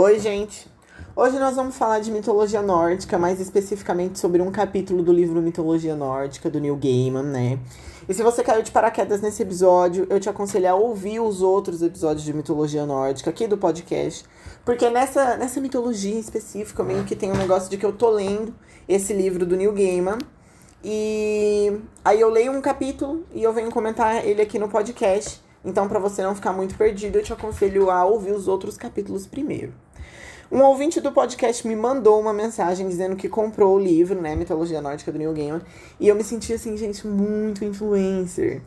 Oi, gente! Hoje nós vamos falar de mitologia nórdica, mais especificamente sobre um capítulo do livro Mitologia Nórdica, do Neil Gaiman, né? E se você caiu de paraquedas nesse episódio, eu te aconselho a ouvir os outros episódios de mitologia nórdica aqui do podcast, porque nessa, nessa mitologia específica, meio que tem um negócio de que eu tô lendo esse livro do Neil Gaiman, e aí eu leio um capítulo e eu venho comentar ele aqui no podcast. Então, para você não ficar muito perdido, eu te aconselho a ouvir os outros capítulos primeiro. Um ouvinte do podcast me mandou uma mensagem dizendo que comprou o livro, né, Mitologia Nórdica do Neil Gaiman, e eu me senti assim, gente, muito influencer.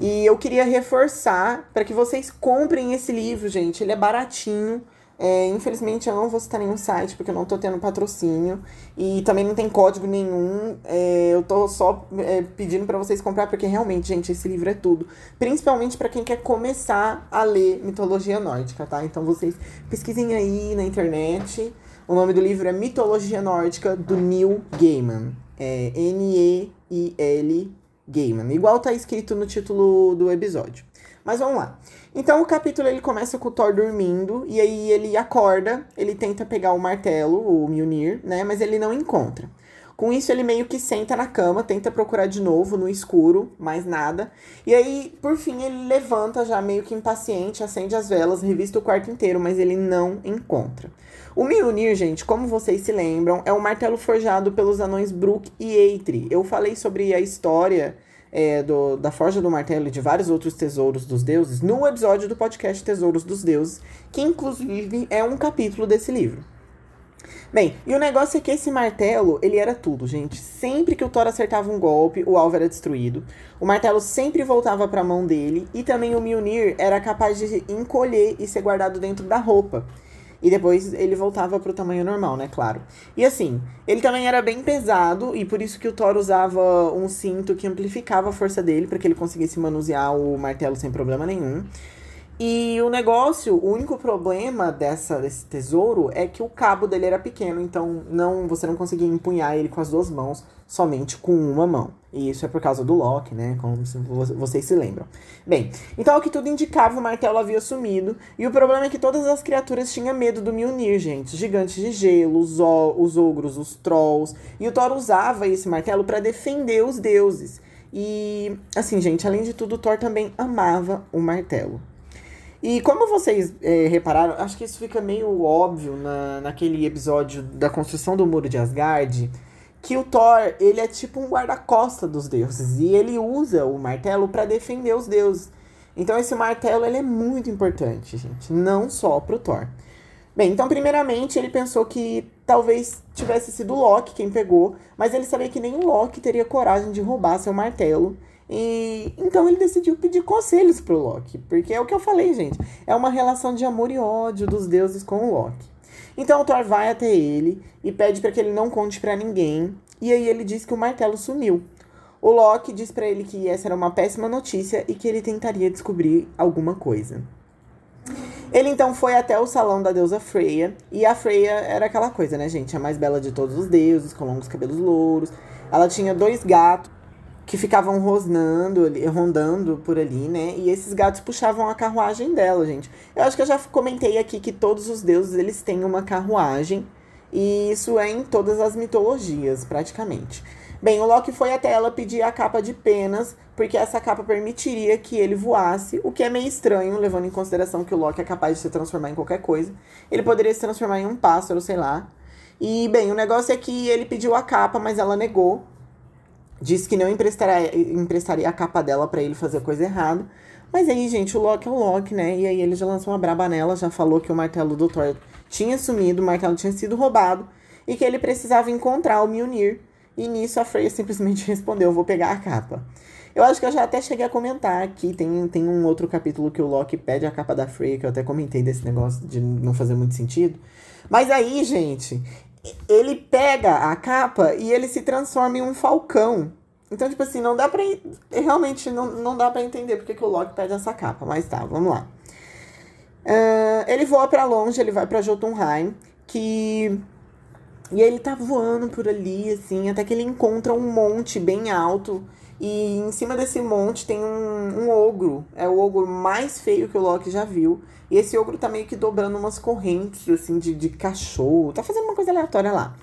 E eu queria reforçar para que vocês comprem esse livro, gente. Ele é baratinho. É, infelizmente eu não vou citar nenhum site porque eu não tô tendo patrocínio e também não tem código nenhum. É, eu tô só é, pedindo para vocês comprar porque realmente, gente, esse livro é tudo. Principalmente para quem quer começar a ler mitologia nórdica, tá? Então vocês pesquisem aí na internet. O nome do livro é Mitologia Nórdica do Neil Gaiman. É N-E-I-L Gaiman. Igual tá escrito no título do episódio. Mas vamos lá. Então o capítulo ele começa com o Thor dormindo e aí ele acorda, ele tenta pegar o martelo, o Mjolnir, né, mas ele não encontra. Com isso ele meio que senta na cama, tenta procurar de novo no escuro, mais nada. E aí, por fim, ele levanta já meio que impaciente, acende as velas, revista o quarto inteiro, mas ele não encontra. O Mjolnir, gente, como vocês se lembram, é um martelo forjado pelos anões Brook e Eitri. Eu falei sobre a história é, do, da Forja do Martelo e de vários outros tesouros dos deuses no episódio do podcast Tesouros dos Deuses, que inclusive é um capítulo desse livro. Bem, e o negócio é que esse martelo, ele era tudo, gente. Sempre que o Thor acertava um golpe, o alvo era destruído. O martelo sempre voltava para a mão dele e também o Mjolnir era capaz de encolher e ser guardado dentro da roupa. E depois ele voltava pro tamanho normal, né? Claro. E assim, ele também era bem pesado, e por isso que o Thor usava um cinto que amplificava a força dele, para que ele conseguisse manusear o martelo sem problema nenhum. E o negócio, o único problema dessa, desse tesouro é que o cabo dele era pequeno, então não você não conseguia empunhar ele com as duas mãos, somente com uma mão. E isso é por causa do Loki, né? Como vocês se lembram. Bem, então o que tudo indicava, o martelo havia sumido. E o problema é que todas as criaturas tinham medo do Mjolnir, gente. Os gigantes de gelo, os, os ogros, os trolls. E o Thor usava esse martelo para defender os deuses. E, assim, gente, além de tudo, o Thor também amava o martelo. E como vocês é, repararam, acho que isso fica meio óbvio na, naquele episódio da construção do muro de Asgard, que o Thor, ele é tipo um guarda-costa dos deuses, e ele usa o martelo para defender os deuses. Então esse martelo, ele é muito importante, gente, não só pro Thor. Bem, então primeiramente ele pensou que talvez tivesse sido Loki quem pegou, mas ele sabia que nem o Loki teria coragem de roubar seu martelo. E então ele decidiu pedir conselhos pro Loki, porque é o que eu falei, gente. É uma relação de amor e ódio dos deuses com o Loki. Então o Thor vai até ele e pede para que ele não conte para ninguém. E aí ele diz que o martelo sumiu. O Loki diz para ele que essa era uma péssima notícia e que ele tentaria descobrir alguma coisa. Ele então foi até o salão da deusa Freya, e a Freya era aquela coisa, né, gente? A mais bela de todos os deuses, com longos cabelos louros. Ela tinha dois gatos que ficavam rosnando, rondando por ali, né? E esses gatos puxavam a carruagem dela, gente. Eu acho que eu já comentei aqui que todos os deuses eles têm uma carruagem e isso é em todas as mitologias, praticamente. Bem, o Loki foi até ela pedir a capa de penas, porque essa capa permitiria que ele voasse, o que é meio estranho, levando em consideração que o Loki é capaz de se transformar em qualquer coisa. Ele poderia se transformar em um pássaro, sei lá. E, bem, o negócio é que ele pediu a capa, mas ela negou disse que não emprestaria, emprestaria a capa dela para ele fazer coisa errada. Mas aí, gente, o Loki é o Loki, né? E aí ele já lançou uma braba nela, já falou que o martelo do Thor tinha sumido, o martelo tinha sido roubado e que ele precisava encontrar o Mjolnir. E nisso a Freya simplesmente respondeu: Vou pegar a capa. Eu acho que eu já até cheguei a comentar aqui. Tem, tem um outro capítulo que o Loki pede a capa da Freya, que eu até comentei desse negócio de não fazer muito sentido. Mas aí, gente, ele pega a capa e ele se transforma em um falcão. Então, tipo assim, não dá pra. Realmente não, não dá pra entender porque que o Loki pede essa capa. Mas tá, vamos lá. Uh, ele voa para longe, ele vai para Jotunheim, que. E ele tá voando por ali, assim, até que ele encontra um monte bem alto. E em cima desse monte tem um, um ogro. É o ogro mais feio que o Loki já viu. E esse ogro tá meio que dobrando umas correntes, assim, de, de cachorro. Tá fazendo uma coisa aleatória lá.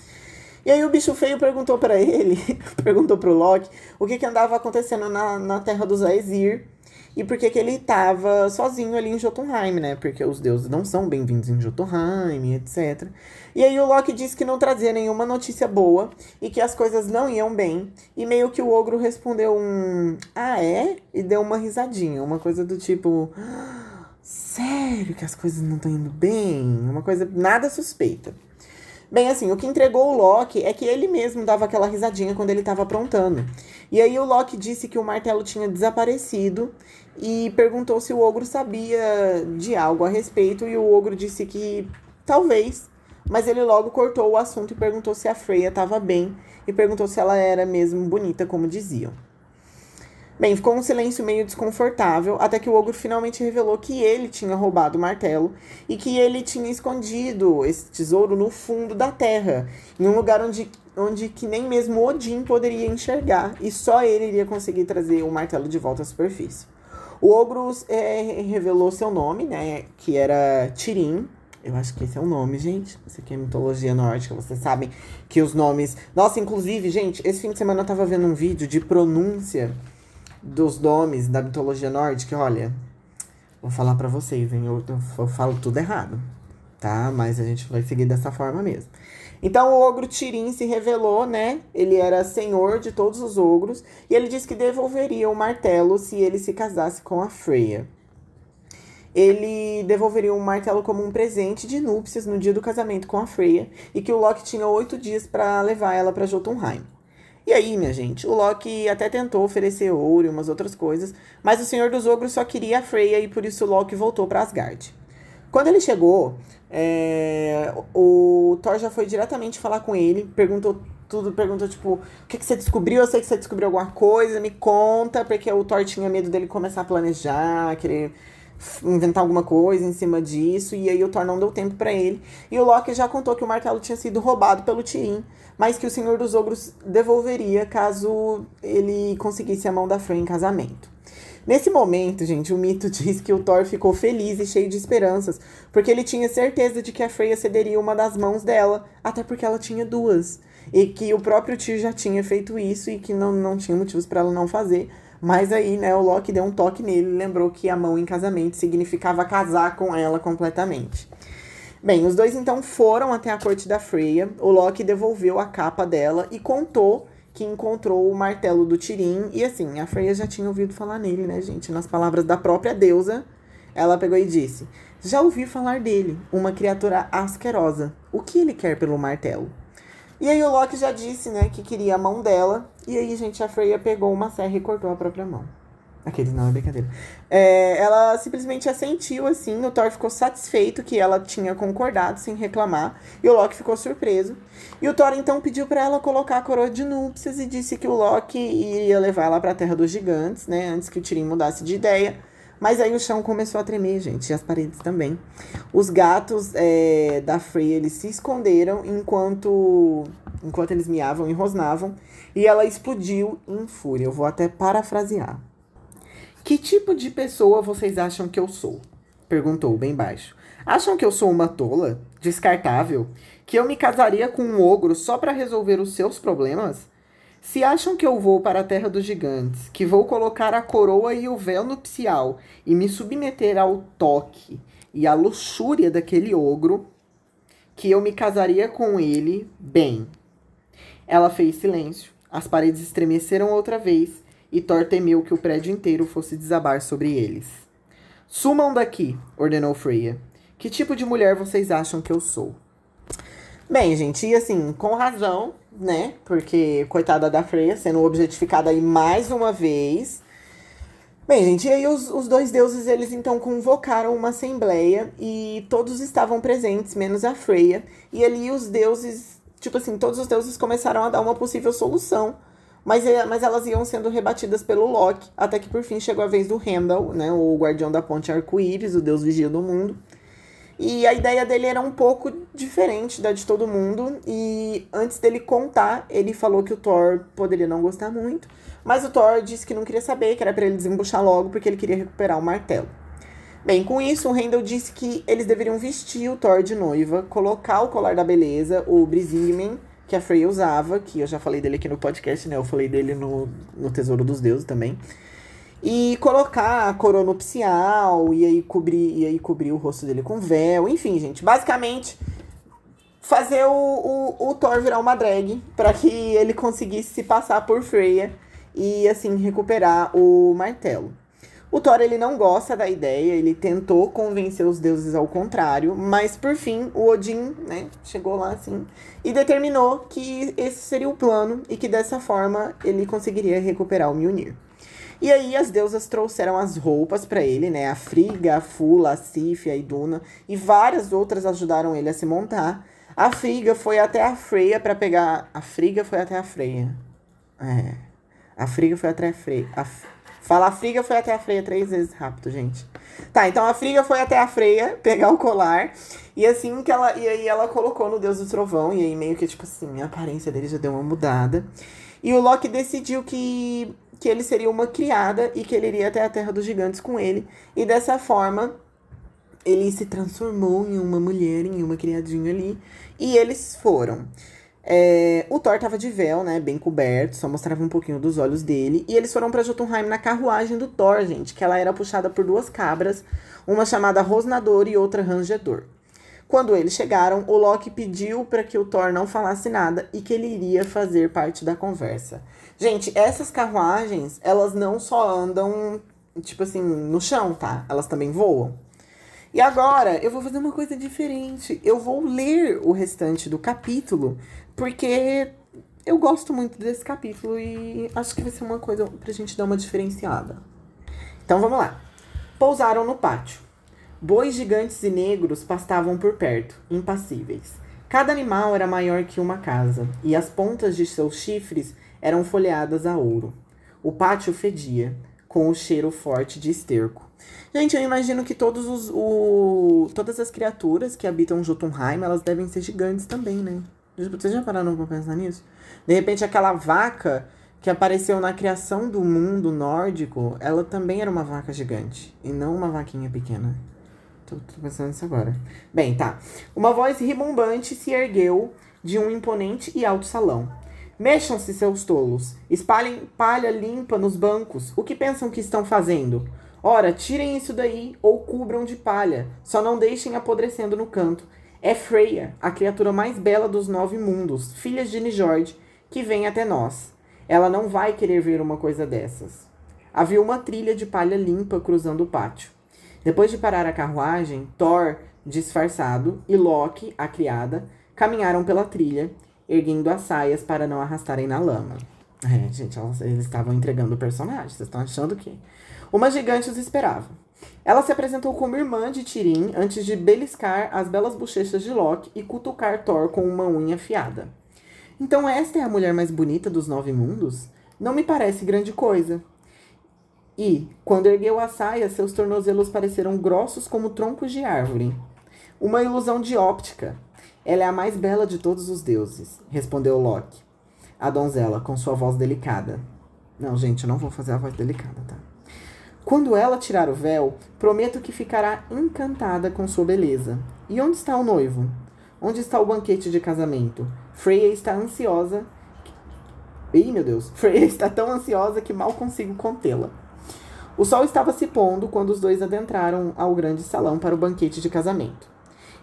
E aí o bicho feio perguntou para ele, perguntou pro Loki, o que que andava acontecendo na, na terra dos Aesir e por que ele tava sozinho ali em Jotunheim, né? Porque os deuses não são bem-vindos em Jotunheim, etc. E aí o Loki disse que não trazia nenhuma notícia boa e que as coisas não iam bem. E meio que o ogro respondeu um ah, é? E deu uma risadinha, uma coisa do tipo sério que as coisas não estão indo bem? Uma coisa nada suspeita. Bem, assim, o que entregou o Loki é que ele mesmo dava aquela risadinha quando ele estava aprontando. E aí o Loki disse que o martelo tinha desaparecido e perguntou se o ogro sabia de algo a respeito e o ogro disse que talvez, mas ele logo cortou o assunto e perguntou se a Freya estava bem e perguntou se ela era mesmo bonita como diziam. Bem, ficou um silêncio meio desconfortável, até que o ogro finalmente revelou que ele tinha roubado o martelo e que ele tinha escondido esse tesouro no fundo da terra, em um lugar onde, onde que nem mesmo Odin poderia enxergar, e só ele iria conseguir trazer o martelo de volta à superfície. O ogro é, revelou seu nome, né, que era Tirim, eu acho que esse é o nome, gente. Você que é mitologia nórdica, vocês sabem que os nomes. Nossa, inclusive, gente, esse fim de semana eu tava vendo um vídeo de pronúncia dos nomes da mitologia nórdica, olha, vou falar para vocês, hein? Eu, eu, falo tudo errado, tá? Mas a gente vai seguir dessa forma mesmo. Então o ogro Tirim se revelou, né? Ele era senhor de todos os ogros e ele disse que devolveria o martelo se ele se casasse com a Freya. Ele devolveria o martelo como um presente de núpcias no dia do casamento com a Freya e que o Loki tinha oito dias para levar ela para Jotunheim. E aí, minha gente, o Loki até tentou oferecer ouro e umas outras coisas, mas o Senhor dos Ogros só queria a Freya e por isso o Loki voltou para Asgard. Quando ele chegou, é, o Thor já foi diretamente falar com ele, perguntou tudo, perguntou tipo, o que, que você descobriu? Eu sei que você descobriu alguma coisa, me conta, porque o Thor tinha medo dele começar a planejar, querer inventar alguma coisa em cima disso, e aí o Thor não deu tempo para ele. E o Loki já contou que o martelo tinha sido roubado pelo Tirim, mas que o Senhor dos Ogros devolveria caso ele conseguisse a mão da Fran em casamento. Nesse momento, gente, o mito diz que o Thor ficou feliz e cheio de esperanças, porque ele tinha certeza de que a Freya cederia uma das mãos dela, até porque ela tinha duas. E que o próprio tio já tinha feito isso e que não, não tinha motivos para ela não fazer. Mas aí, né, o Loki deu um toque nele e lembrou que a mão em casamento significava casar com ela completamente. Bem, os dois então foram até a corte da Freya. O Loki devolveu a capa dela e contou que encontrou o martelo do Tirim. E assim, a Freya já tinha ouvido falar nele, né, gente? Nas palavras da própria deusa, ela pegou e disse: Já ouvi falar dele, uma criatura asquerosa. O que ele quer pelo martelo? E aí o Loki já disse, né, que queria a mão dela. E aí, gente, a Freya pegou uma serra e cortou a própria mão. Aqueles não é brincadeira. É, ela simplesmente assentiu assim. O Thor ficou satisfeito que ela tinha concordado sem reclamar. E o Loki ficou surpreso. E o Thor então pediu para ela colocar a coroa de núpcias e disse que o Loki iria levar ela para a Terra dos Gigantes, né? Antes que o Tyrion mudasse de ideia. Mas aí o chão começou a tremer, gente, e as paredes também. Os gatos é, da Frey, eles se esconderam enquanto, enquanto eles miavam e rosnavam. E ela explodiu em fúria. Eu vou até parafrasear. Que tipo de pessoa vocês acham que eu sou? Perguntou bem baixo. Acham que eu sou uma tola? Descartável? Que eu me casaria com um ogro só para resolver os seus problemas? Se acham que eu vou para a terra dos gigantes, que vou colocar a coroa e o véu nupcial e me submeter ao toque e à luxúria daquele ogro, que eu me casaria com ele, bem. Ela fez silêncio, as paredes estremeceram outra vez e Thor temeu que o prédio inteiro fosse desabar sobre eles. Sumam daqui, ordenou Freya. Que tipo de mulher vocês acham que eu sou? Bem, gente, e assim, com razão, né? Porque, coitada da Freya, sendo objetificada aí mais uma vez. Bem, gente, e aí os, os dois deuses, eles então convocaram uma assembleia e todos estavam presentes, menos a Freya. E ali os deuses, tipo assim, todos os deuses começaram a dar uma possível solução. Mas, é, mas elas iam sendo rebatidas pelo Loki, até que por fim chegou a vez do Heimdall, né? O guardião da ponte arco-íris, o deus vigia do mundo. E a ideia dele era um pouco diferente da de todo mundo. E antes dele contar, ele falou que o Thor poderia não gostar muito. Mas o Thor disse que não queria saber, que era para ele desembuchar logo, porque ele queria recuperar o martelo. Bem, com isso, o Randall disse que eles deveriam vestir o Thor de noiva, colocar o colar da beleza, o Brizingman, que a Freya usava, que eu já falei dele aqui no podcast, né? Eu falei dele no, no Tesouro dos Deuses também. E colocar a coroa nupcial, e aí cobrir, e aí cobrir o rosto dele com véu. Enfim, gente, basicamente fazer o, o, o Thor virar uma drag para que ele conseguisse se passar por Freya e assim recuperar o martelo. O Thor ele não gosta da ideia, ele tentou convencer os deuses ao contrário, mas por fim o Odin, né, chegou lá assim e determinou que esse seria o plano e que dessa forma ele conseguiria recuperar o Mjolnir. E aí as deusas trouxeram as roupas para ele, né? A Friga, a Fula, a Sif, a Iduna e várias outras ajudaram ele a se montar. A Friga foi até a Freya para pegar. A Friga foi até a Freya. É. A Friga foi até a Freya. A... Fala a Friga foi até a Freya três vezes rápido, gente. Tá, então a Friga foi até a Freya pegar o colar. E assim que ela. E aí ela colocou no Deus do Trovão. E aí meio que, tipo assim, a aparência dele já deu uma mudada. E o Loki decidiu que que ele seria uma criada e que ele iria até a Terra dos Gigantes com ele. E dessa forma, ele se transformou em uma mulher, em uma criadinha ali. E eles foram. É, o Thor tava de véu, né? Bem coberto, só mostrava um pouquinho dos olhos dele. E eles foram para Jotunheim na carruagem do Thor, gente, que ela era puxada por duas cabras, uma chamada Rosnador e outra Rangedor. Quando eles chegaram, o Loki pediu para que o Thor não falasse nada e que ele iria fazer parte da conversa. Gente, essas carruagens, elas não só andam, tipo assim, no chão, tá? Elas também voam. E agora eu vou fazer uma coisa diferente. Eu vou ler o restante do capítulo, porque eu gosto muito desse capítulo e acho que vai ser uma coisa pra gente dar uma diferenciada. Então vamos lá. Pousaram no pátio. Bois gigantes e negros pastavam por perto, impassíveis. Cada animal era maior que uma casa, e as pontas de seus chifres eram folheadas a ouro. O pátio fedia, com o cheiro forte de esterco. Gente, eu imagino que todos os, o, todas as criaturas que habitam Jotunheim, elas devem ser gigantes também, né? Vocês já pararam pra pensar nisso? De repente, aquela vaca que apareceu na criação do mundo nórdico, ela também era uma vaca gigante, e não uma vaquinha pequena. Tô, tô pensando nisso agora. Bem, tá. Uma voz ribombante se ergueu de um imponente e alto salão. Mexam-se, seus tolos. Espalhem palha limpa nos bancos. O que pensam que estão fazendo? Ora, tirem isso daí ou cubram de palha. Só não deixem apodrecendo no canto. É Freya, a criatura mais bela dos nove mundos, filha de Nijord, que vem até nós. Ela não vai querer ver uma coisa dessas. Havia uma trilha de palha limpa cruzando o pátio. Depois de parar a carruagem, Thor, disfarçado, e Loki, a criada, caminharam pela trilha, erguendo as saias para não arrastarem na lama. É, gente, elas, eles estavam entregando o personagem. Vocês estão achando que? Uma gigante os esperava. Ela se apresentou como irmã de Tirim antes de beliscar as belas bochechas de Loki e cutucar Thor com uma unha afiada. Então esta é a mulher mais bonita dos nove mundos? Não me parece grande coisa. E, quando ergueu a saia, seus tornozelos pareceram grossos como troncos de árvore. Uma ilusão de óptica. Ela é a mais bela de todos os deuses, respondeu Loki. A donzela, com sua voz delicada. Não, gente, eu não vou fazer a voz delicada, tá? Quando ela tirar o véu, prometo que ficará encantada com sua beleza. E onde está o noivo? Onde está o banquete de casamento? Freya está ansiosa. Ih, meu Deus. Freya está tão ansiosa que mal consigo contê-la. O sol estava se pondo quando os dois adentraram ao grande salão para o banquete de casamento.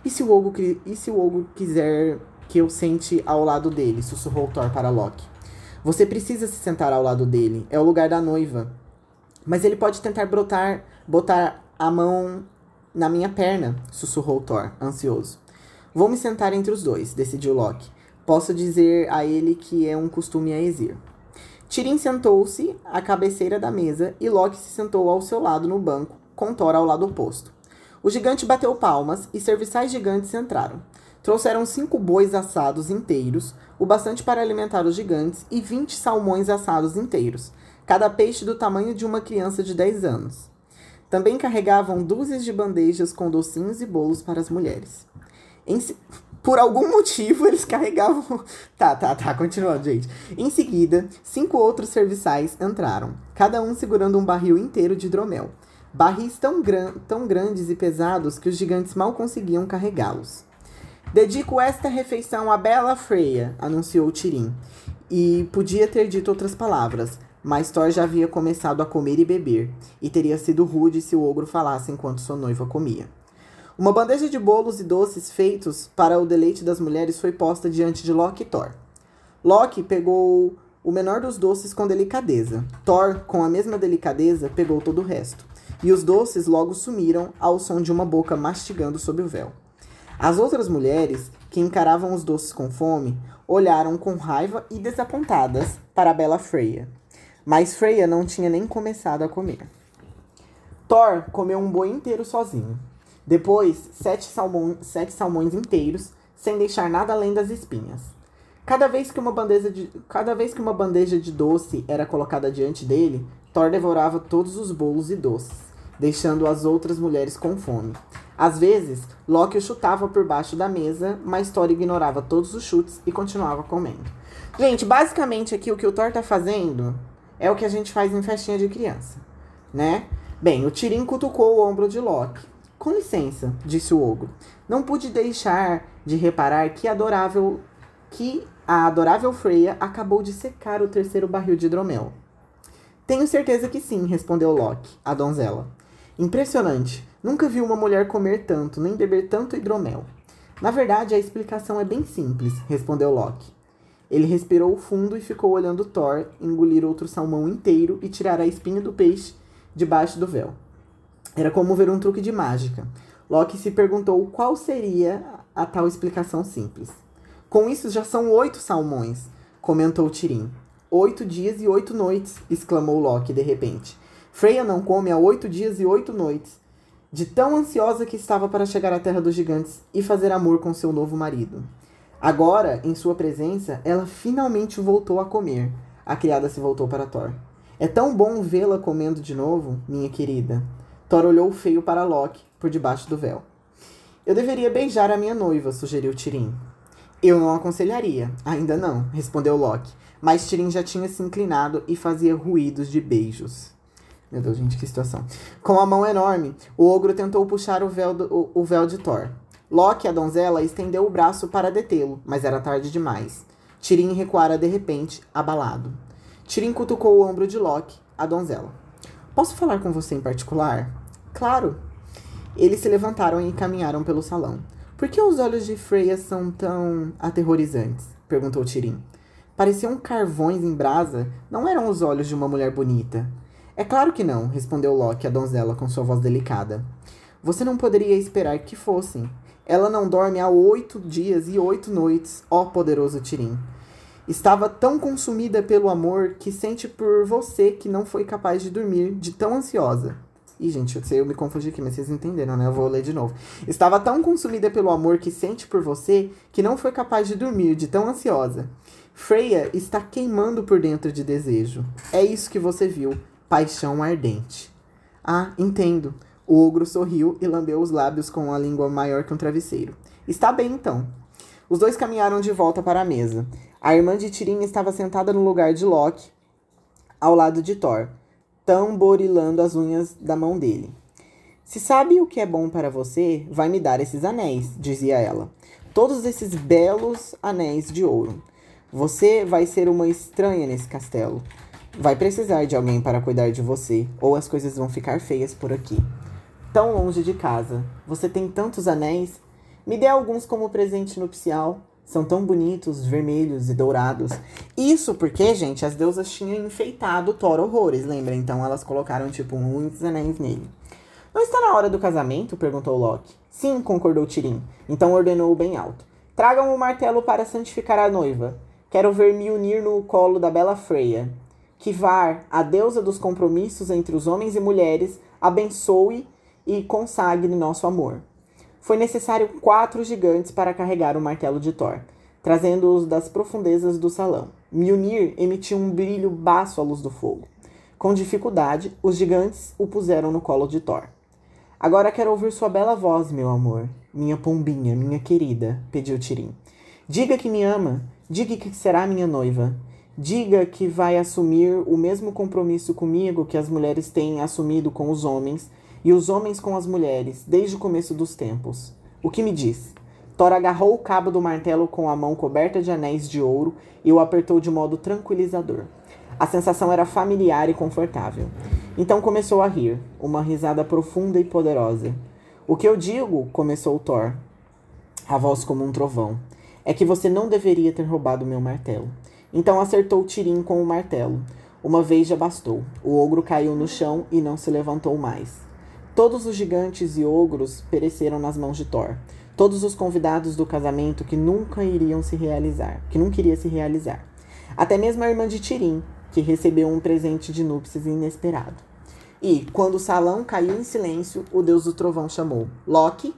E se o Ogo, e se o Ogo quiser que eu sente ao lado dele? sussurrou Thor para Loki. Você precisa se sentar ao lado dele. É o lugar da noiva. Mas ele pode tentar brotar, botar a mão na minha perna, sussurrou Thor, ansioso. Vou me sentar entre os dois, decidiu Loki. Posso dizer a ele que é um costume a Exir. Tirin sentou-se à cabeceira da mesa e Loki se sentou ao seu lado no banco, com Thor ao lado oposto. O gigante bateu palmas e serviçais gigantes entraram. Trouxeram cinco bois assados inteiros, o bastante para alimentar os gigantes, e vinte salmões assados inteiros, cada peixe do tamanho de uma criança de dez anos. Também carregavam dúzias de bandejas com docinhos e bolos para as mulheres. Em. Por algum motivo, eles carregavam. tá, tá, tá, continuando, gente. Em seguida, cinco outros serviçais entraram, cada um segurando um barril inteiro de hidromel. Barris tão, gran... tão grandes e pesados que os gigantes mal conseguiam carregá-los. Dedico esta refeição à bela Freya, anunciou Tirim. E podia ter dito outras palavras, mas Thor já havia começado a comer e beber, e teria sido rude se o ogro falasse enquanto sua noiva comia. Uma bandeja de bolos e doces feitos para o deleite das mulheres foi posta diante de Loki e Thor. Loki pegou o menor dos doces com delicadeza. Thor, com a mesma delicadeza, pegou todo o resto. E os doces logo sumiram ao som de uma boca mastigando sob o véu. As outras mulheres, que encaravam os doces com fome, olharam com raiva e desapontadas para a bela Freya. Mas Freya não tinha nem começado a comer. Thor comeu um boi inteiro sozinho. Depois, sete, sete salmões inteiros, sem deixar nada além das espinhas. Cada vez, que uma bandeja de, cada vez que uma bandeja de doce era colocada diante dele, Thor devorava todos os bolos e doces, deixando as outras mulheres com fome. Às vezes, Loki o chutava por baixo da mesa, mas Thor ignorava todos os chutes e continuava comendo. Gente, basicamente aqui o que o Thor tá fazendo é o que a gente faz em festinha de criança, né? Bem, o Tirim cutucou o ombro de Loki. Com licença, disse o ogro. Não pude deixar de reparar que adorável que a adorável Freya acabou de secar o terceiro barril de hidromel. Tenho certeza que sim, respondeu Loki, a donzela. Impressionante. Nunca vi uma mulher comer tanto, nem beber tanto hidromel. Na verdade, a explicação é bem simples, respondeu Loki. Ele respirou fundo e ficou olhando Thor engolir outro salmão inteiro e tirar a espinha do peixe debaixo do véu. Era como ver um truque de mágica. Loki se perguntou qual seria a tal explicação simples. Com isso, já são oito salmões, comentou Tirim. Oito dias e oito noites, exclamou Loki de repente. Freya não come há oito dias e oito noites, de tão ansiosa que estava para chegar à Terra dos Gigantes e fazer amor com seu novo marido. Agora, em sua presença, ela finalmente voltou a comer. A criada se voltou para Thor. É tão bom vê-la comendo de novo, minha querida. Thor olhou feio para Loki, por debaixo do véu. Eu deveria beijar a minha noiva, sugeriu Tirim. Eu não aconselharia. Ainda não, respondeu Loki. Mas Tirim já tinha se inclinado e fazia ruídos de beijos. Meu Deus, gente, que situação. Com a mão enorme, o ogro tentou puxar o véu, do, o, o véu de Thor. Loki, a donzela, estendeu o braço para detê-lo, mas era tarde demais. Tirim recuara de repente, abalado. Tirim cutucou o ombro de Loki, a donzela. Posso falar com você em particular? Claro. Eles se levantaram e caminharam pelo salão. Por que os olhos de Freya são tão aterrorizantes? perguntou Tirim. Pareciam carvões em brasa. Não eram os olhos de uma mulher bonita. É claro que não, respondeu Loki, a donzela, com sua voz delicada. Você não poderia esperar que fossem. Ela não dorme há oito dias e oito noites, ó poderoso Tirim. Estava tão consumida pelo amor que sente por você que não foi capaz de dormir, de tão ansiosa. Ih, gente, eu sei, eu me confundi aqui, mas vocês entenderam, né? Eu vou ler de novo. Estava tão consumida pelo amor que sente por você que não foi capaz de dormir, de tão ansiosa. Freya está queimando por dentro de desejo. É isso que você viu paixão ardente. Ah, entendo. O ogro sorriu e lambeu os lábios com a língua maior que um travesseiro. Está bem, então. Os dois caminharam de volta para a mesa. A irmã de Tirin estava sentada no lugar de Loki, ao lado de Thor, tamborilando as unhas da mão dele. Se sabe o que é bom para você, vai me dar esses anéis, dizia ela. Todos esses belos anéis de ouro. Você vai ser uma estranha nesse castelo. Vai precisar de alguém para cuidar de você, ou as coisas vão ficar feias por aqui. Tão longe de casa. Você tem tantos anéis? Me dê alguns como presente nupcial. São tão bonitos, vermelhos e dourados. Isso porque, gente, as deusas tinham enfeitado Thor horrores, lembra? Então elas colocaram, tipo, muitos anéis nele. Não está na hora do casamento? perguntou Loki. Sim, concordou Tirim. Então ordenou bem alto. Tragam o martelo para santificar a noiva. Quero ver me unir no colo da bela Freya. Kivar, a deusa dos compromissos entre os homens e mulheres, abençoe e consagre nosso amor. Foi necessário quatro gigantes para carregar o martelo de Thor, trazendo-os das profundezas do salão. Mjolnir emitiu um brilho baço à luz do fogo. Com dificuldade, os gigantes o puseram no colo de Thor. Agora quero ouvir sua bela voz, meu amor, minha pombinha, minha querida, pediu Tirim. Diga que me ama, diga que será minha noiva. Diga que vai assumir o mesmo compromisso comigo que as mulheres têm assumido com os homens e os homens com as mulheres desde o começo dos tempos. O que me diz? Thor agarrou o cabo do martelo com a mão coberta de anéis de ouro e o apertou de modo tranquilizador. A sensação era familiar e confortável. Então começou a rir, uma risada profunda e poderosa. O que eu digo, começou Thor, a voz como um trovão, é que você não deveria ter roubado meu martelo. Então acertou Tirim com o martelo. Uma vez já bastou. O ogro caiu no chão e não se levantou mais. Todos os gigantes e ogros pereceram nas mãos de Thor. Todos os convidados do casamento que nunca iriam se realizar, que nunca iria se realizar. Até mesmo a irmã de Tirim, que recebeu um presente de núpcias inesperado. E, quando o salão caiu em silêncio, o deus do trovão chamou Loki.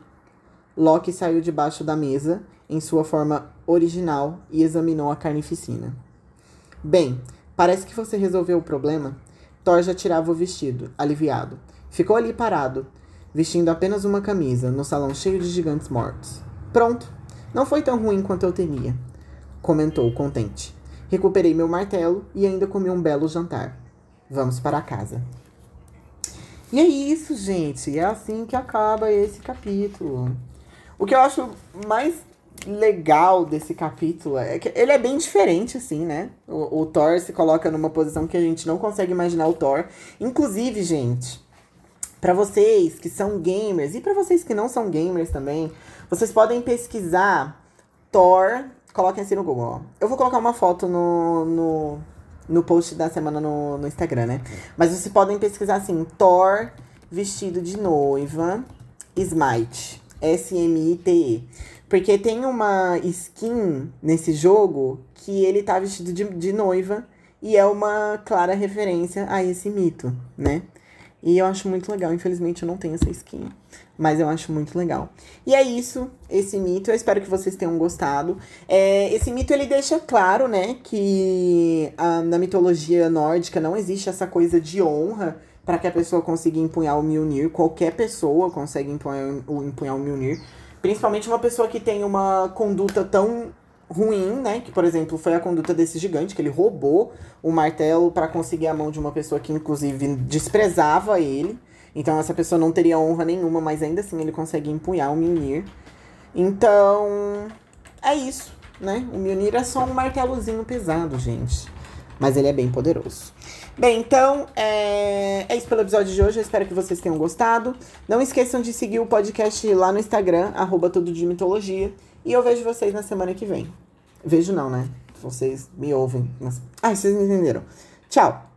Loki saiu debaixo da mesa, em sua forma original, e examinou a carnificina. Bem, parece que você resolveu o problema. Thor já tirava o vestido, aliviado. Ficou ali parado, vestindo apenas uma camisa, no salão cheio de gigantes mortos. Pronto, não foi tão ruim quanto eu temia, comentou contente. Recuperei meu martelo e ainda comi um belo jantar. Vamos para casa. E é isso, gente. É assim que acaba esse capítulo. O que eu acho mais legal desse capítulo é que ele é bem diferente, assim, né? O, o Thor se coloca numa posição que a gente não consegue imaginar o Thor. Inclusive, gente, para vocês que são gamers e para vocês que não são gamers também, vocês podem pesquisar Thor Coloquem assim no Google, ó. Eu vou colocar uma foto no, no, no post da semana no, no Instagram, né? Mas vocês podem pesquisar assim, Thor vestido de noiva, Smite. S-M-I-T-E. Porque tem uma skin nesse jogo que ele tá vestido de, de noiva e é uma clara referência a esse mito, né? E eu acho muito legal. Infelizmente eu não tenho essa skin. Mas eu acho muito legal. E é isso, esse mito. Eu espero que vocês tenham gostado. É, esse mito ele deixa claro, né, que ah, na mitologia nórdica não existe essa coisa de honra para que a pessoa consiga empunhar o Mjolnir. Qualquer pessoa consegue empunhar, empunhar o Mjolnir. Principalmente uma pessoa que tem uma conduta tão ruim, né? Que, por exemplo, foi a conduta desse gigante, que ele roubou o martelo para conseguir a mão de uma pessoa que, inclusive, desprezava ele. Então, essa pessoa não teria honra nenhuma, mas ainda assim ele consegue empunhar o Mjolnir. Então, é isso, né? O Mjolnir é só um martelozinho pesado, gente. Mas ele é bem poderoso. Bem, então, é... é isso pelo episódio de hoje. Eu espero que vocês tenham gostado. Não esqueçam de seguir o podcast lá no Instagram, arroba tudo de mitologia. E eu vejo vocês na semana que vem. Vejo não, né? Vocês me ouvem. Mas... Ai, vocês me entenderam. Tchau!